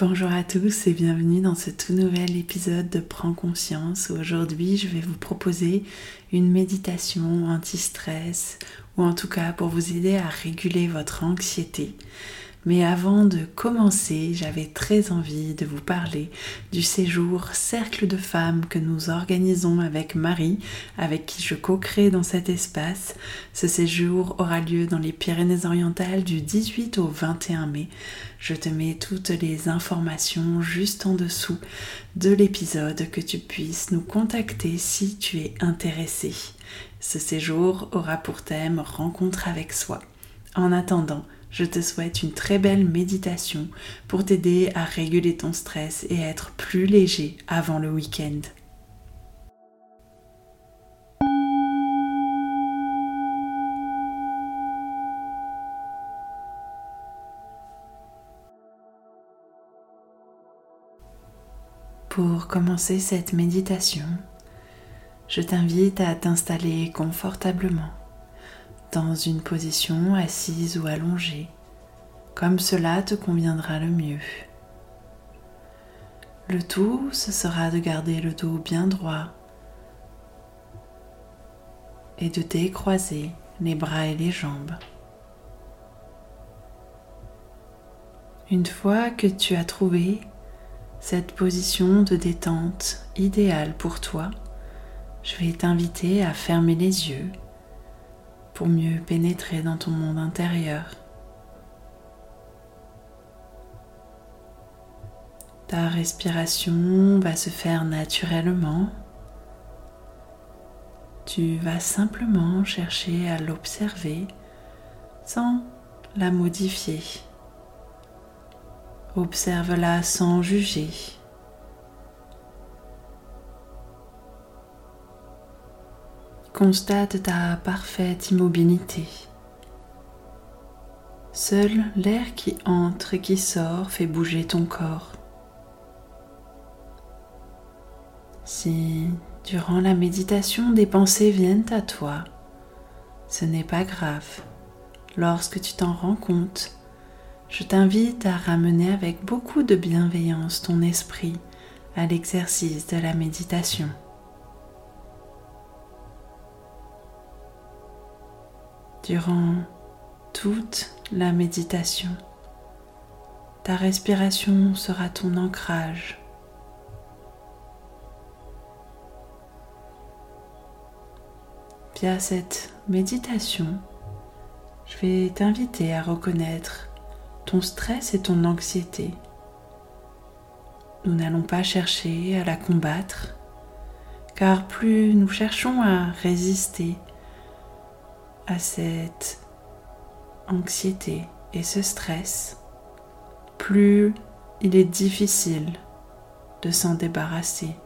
Bonjour à tous et bienvenue dans ce tout nouvel épisode de Prends conscience. Aujourd'hui, je vais vous proposer une méditation anti-stress ou en tout cas pour vous aider à réguler votre anxiété. Mais avant de commencer, j'avais très envie de vous parler du séjour Cercle de femmes que nous organisons avec Marie, avec qui je co-crée dans cet espace. Ce séjour aura lieu dans les Pyrénées-Orientales du 18 au 21 mai. Je te mets toutes les informations juste en dessous de l'épisode que tu puisses nous contacter si tu es intéressé. Ce séjour aura pour thème Rencontre avec soi. En attendant, je te souhaite une très belle méditation pour t'aider à réguler ton stress et être plus léger avant le week-end. Pour commencer cette méditation, je t'invite à t'installer confortablement dans une position assise ou allongée, comme cela te conviendra le mieux. Le tout, ce sera de garder le dos bien droit et de décroiser les bras et les jambes. Une fois que tu as trouvé cette position de détente idéale pour toi, je vais t'inviter à fermer les yeux pour mieux pénétrer dans ton monde intérieur. Ta respiration va se faire naturellement. Tu vas simplement chercher à l'observer sans la modifier. Observe-la sans juger. Constate ta parfaite immobilité. Seul l'air qui entre et qui sort fait bouger ton corps. Si durant la méditation des pensées viennent à toi, ce n'est pas grave. Lorsque tu t'en rends compte, je t'invite à ramener avec beaucoup de bienveillance ton esprit à l'exercice de la méditation. Durant toute la méditation. Ta respiration sera ton ancrage. Via cette méditation, je vais t'inviter à reconnaître ton stress et ton anxiété. Nous n'allons pas chercher à la combattre, car plus nous cherchons à résister à cette anxiété et ce stress, plus il est difficile de s'en débarrasser,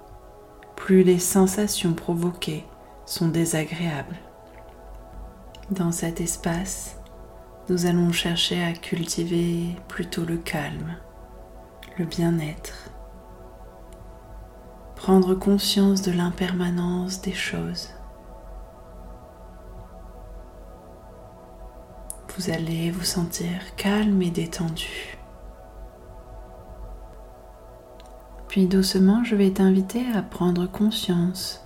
plus les sensations provoquées sont désagréables. Dans cet espace, nous allons chercher à cultiver plutôt le calme, le bien-être, prendre conscience de l'impermanence des choses vous allez vous sentir calme et détendu. Puis doucement, je vais t'inviter à prendre conscience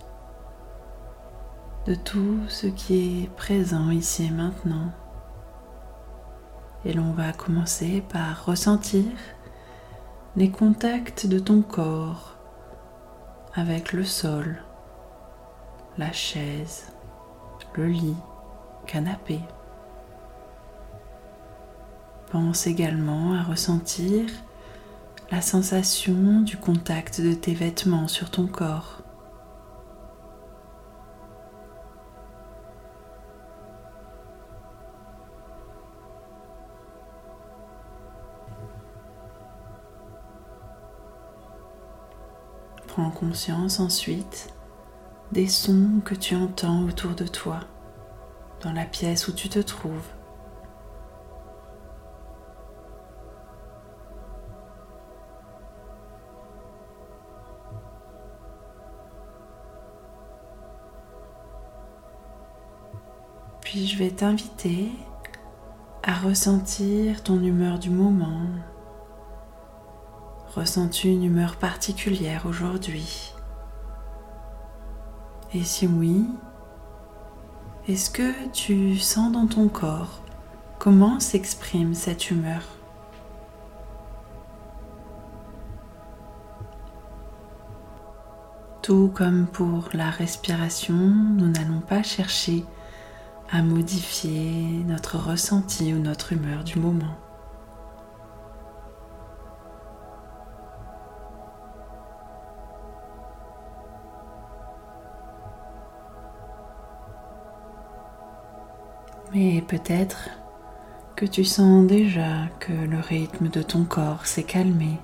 de tout ce qui est présent ici et maintenant. Et l'on va commencer par ressentir les contacts de ton corps avec le sol, la chaise, le lit, canapé. Pense également à ressentir la sensation du contact de tes vêtements sur ton corps. Prends conscience ensuite des sons que tu entends autour de toi, dans la pièce où tu te trouves. Je vais t'inviter à ressentir ton humeur du moment. Ressens-tu une humeur particulière aujourd'hui? Et si oui, est-ce que tu sens dans ton corps comment s'exprime cette humeur? Tout comme pour la respiration, nous n'allons pas chercher à modifier notre ressenti ou notre humeur du moment. Mais peut-être que tu sens déjà que le rythme de ton corps s'est calmé,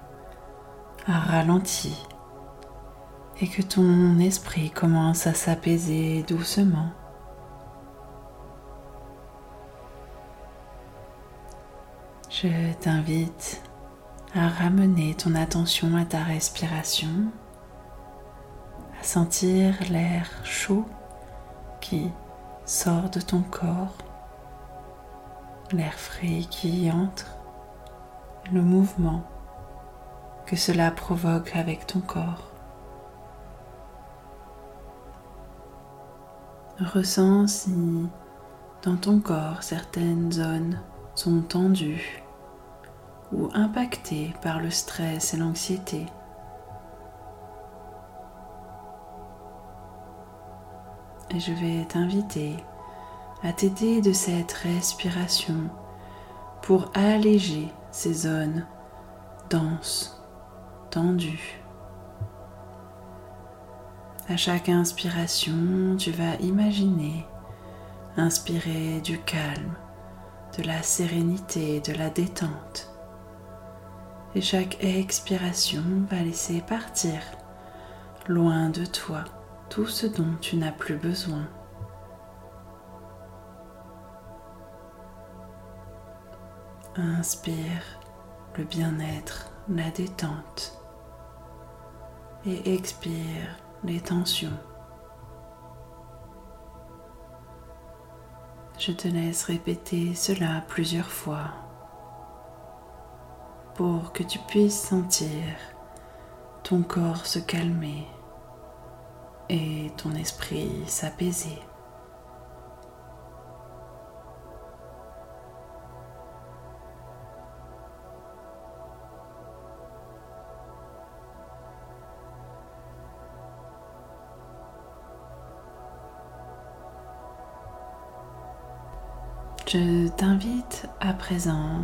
a ralenti, et que ton esprit commence à s'apaiser doucement. Je t'invite à ramener ton attention à ta respiration, à sentir l'air chaud qui sort de ton corps, l'air frais qui y entre, le mouvement que cela provoque avec ton corps. Ressens si dans ton corps certaines zones sont tendues ou impacté par le stress et l'anxiété. Et je vais t'inviter à t'aider de cette respiration pour alléger ces zones denses, tendues. À chaque inspiration, tu vas imaginer inspirer du calme, de la sérénité, de la détente et chaque expiration va laisser partir loin de toi tout ce dont tu n'as plus besoin. Inspire le bien-être, la détente et expire les tensions. Je te laisse répéter cela plusieurs fois pour que tu puisses sentir ton corps se calmer et ton esprit s'apaiser. Je t'invite à présent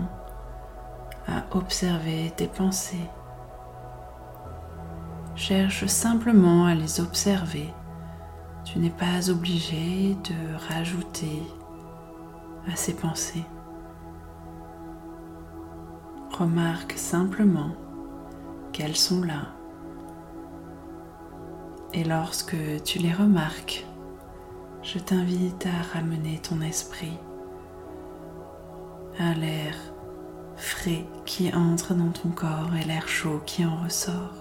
à observer tes pensées. Cherche simplement à les observer. Tu n'es pas obligé de rajouter à ces pensées. Remarque simplement qu'elles sont là. Et lorsque tu les remarques, je t'invite à ramener ton esprit à l'air qui entre dans ton corps et l'air chaud qui en ressort,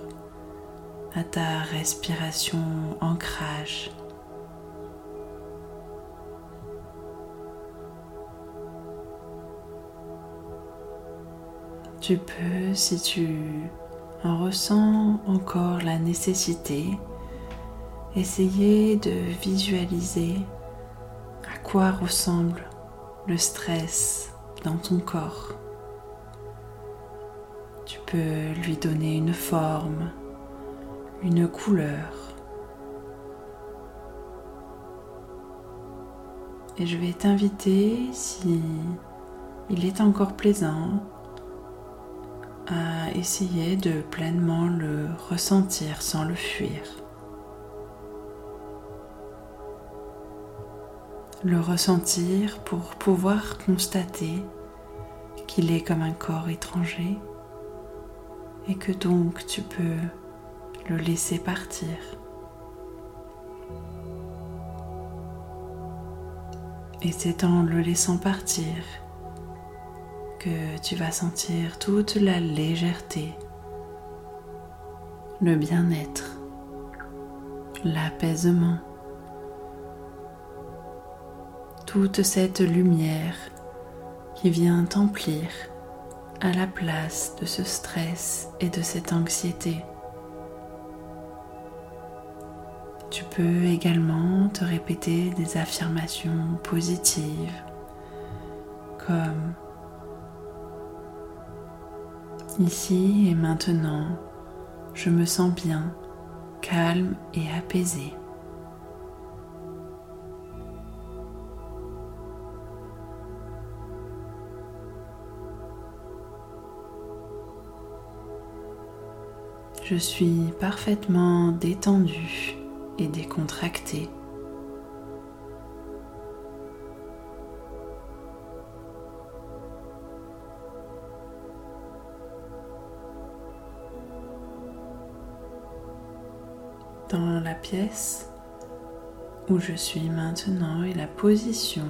à ta respiration ancrage. Tu peux, si tu en ressens encore la nécessité, essayer de visualiser à quoi ressemble le stress dans ton corps. Tu peux lui donner une forme, une couleur. Et je vais t'inviter, si il est encore plaisant, à essayer de pleinement le ressentir sans le fuir. Le ressentir pour pouvoir constater qu'il est comme un corps étranger et que donc tu peux le laisser partir. Et c'est en le laissant partir que tu vas sentir toute la légèreté, le bien-être, l'apaisement, toute cette lumière qui vient t'emplir à la place de ce stress et de cette anxiété. Tu peux également te répéter des affirmations positives comme Ici et maintenant, je me sens bien, calme et apaisé. Je suis parfaitement détendu et décontracté. Dans la pièce où je suis maintenant et la position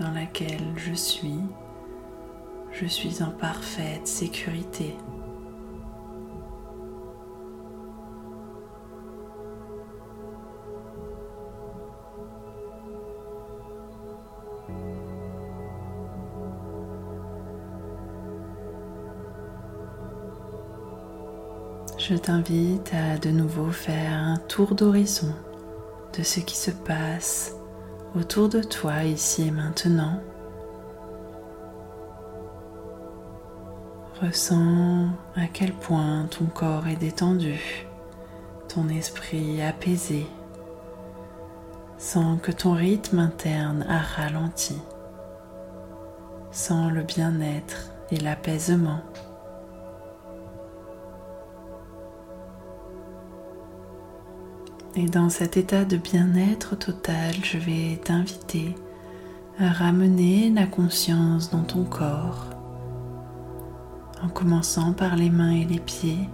dans laquelle je suis, je suis en parfaite sécurité. Je t'invite à de nouveau faire un tour d'horizon de ce qui se passe autour de toi ici et maintenant. Ressens à quel point ton corps est détendu, ton esprit apaisé, sans que ton rythme interne a ralenti, sans le bien-être et l'apaisement. Et dans cet état de bien-être total, je vais t'inviter à ramener la conscience dans ton corps en commençant par les mains et les pieds.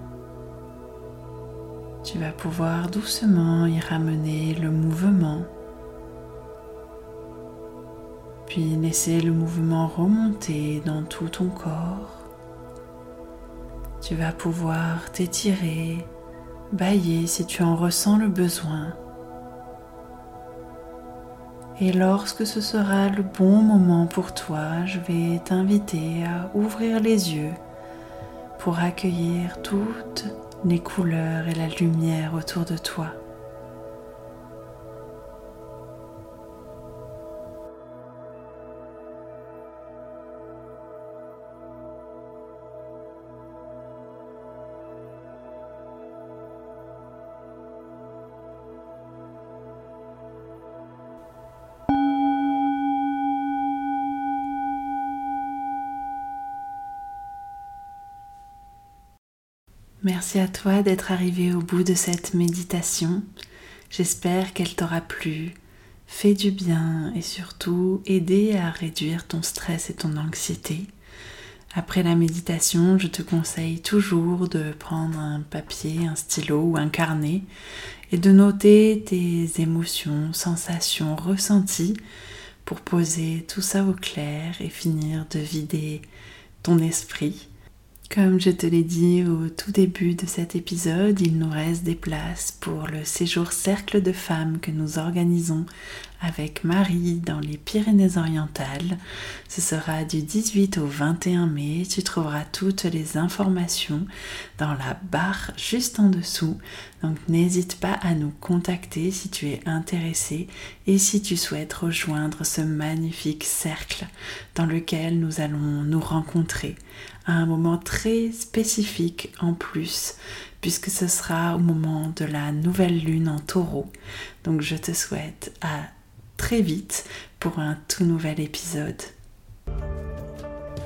Tu vas pouvoir doucement y ramener le mouvement, puis laisser le mouvement remonter dans tout ton corps. Tu vas pouvoir t'étirer bailler si tu en ressens le besoin. Et lorsque ce sera le bon moment pour toi, je vais t'inviter à ouvrir les yeux pour accueillir toutes les couleurs et la lumière autour de toi. Merci à toi d'être arrivé au bout de cette méditation. J'espère qu'elle t'aura plu, fait du bien et surtout aidé à réduire ton stress et ton anxiété. Après la méditation, je te conseille toujours de prendre un papier, un stylo ou un carnet et de noter tes émotions, sensations, ressentis pour poser tout ça au clair et finir de vider ton esprit comme je te l'ai dit au tout début de cet épisode, il nous reste des places pour le séjour cercle de femmes que nous organisons avec Marie dans les Pyrénées-Orientales. Ce sera du 18 au 21 mai. Tu trouveras toutes les informations dans la barre juste en dessous. Donc n'hésite pas à nous contacter si tu es intéressé et si tu souhaites rejoindre ce magnifique cercle dans lequel nous allons nous rencontrer à un moment très spécifique en plus puisque ce sera au moment de la nouvelle lune en taureau. Donc je te souhaite à très vite pour un tout nouvel épisode.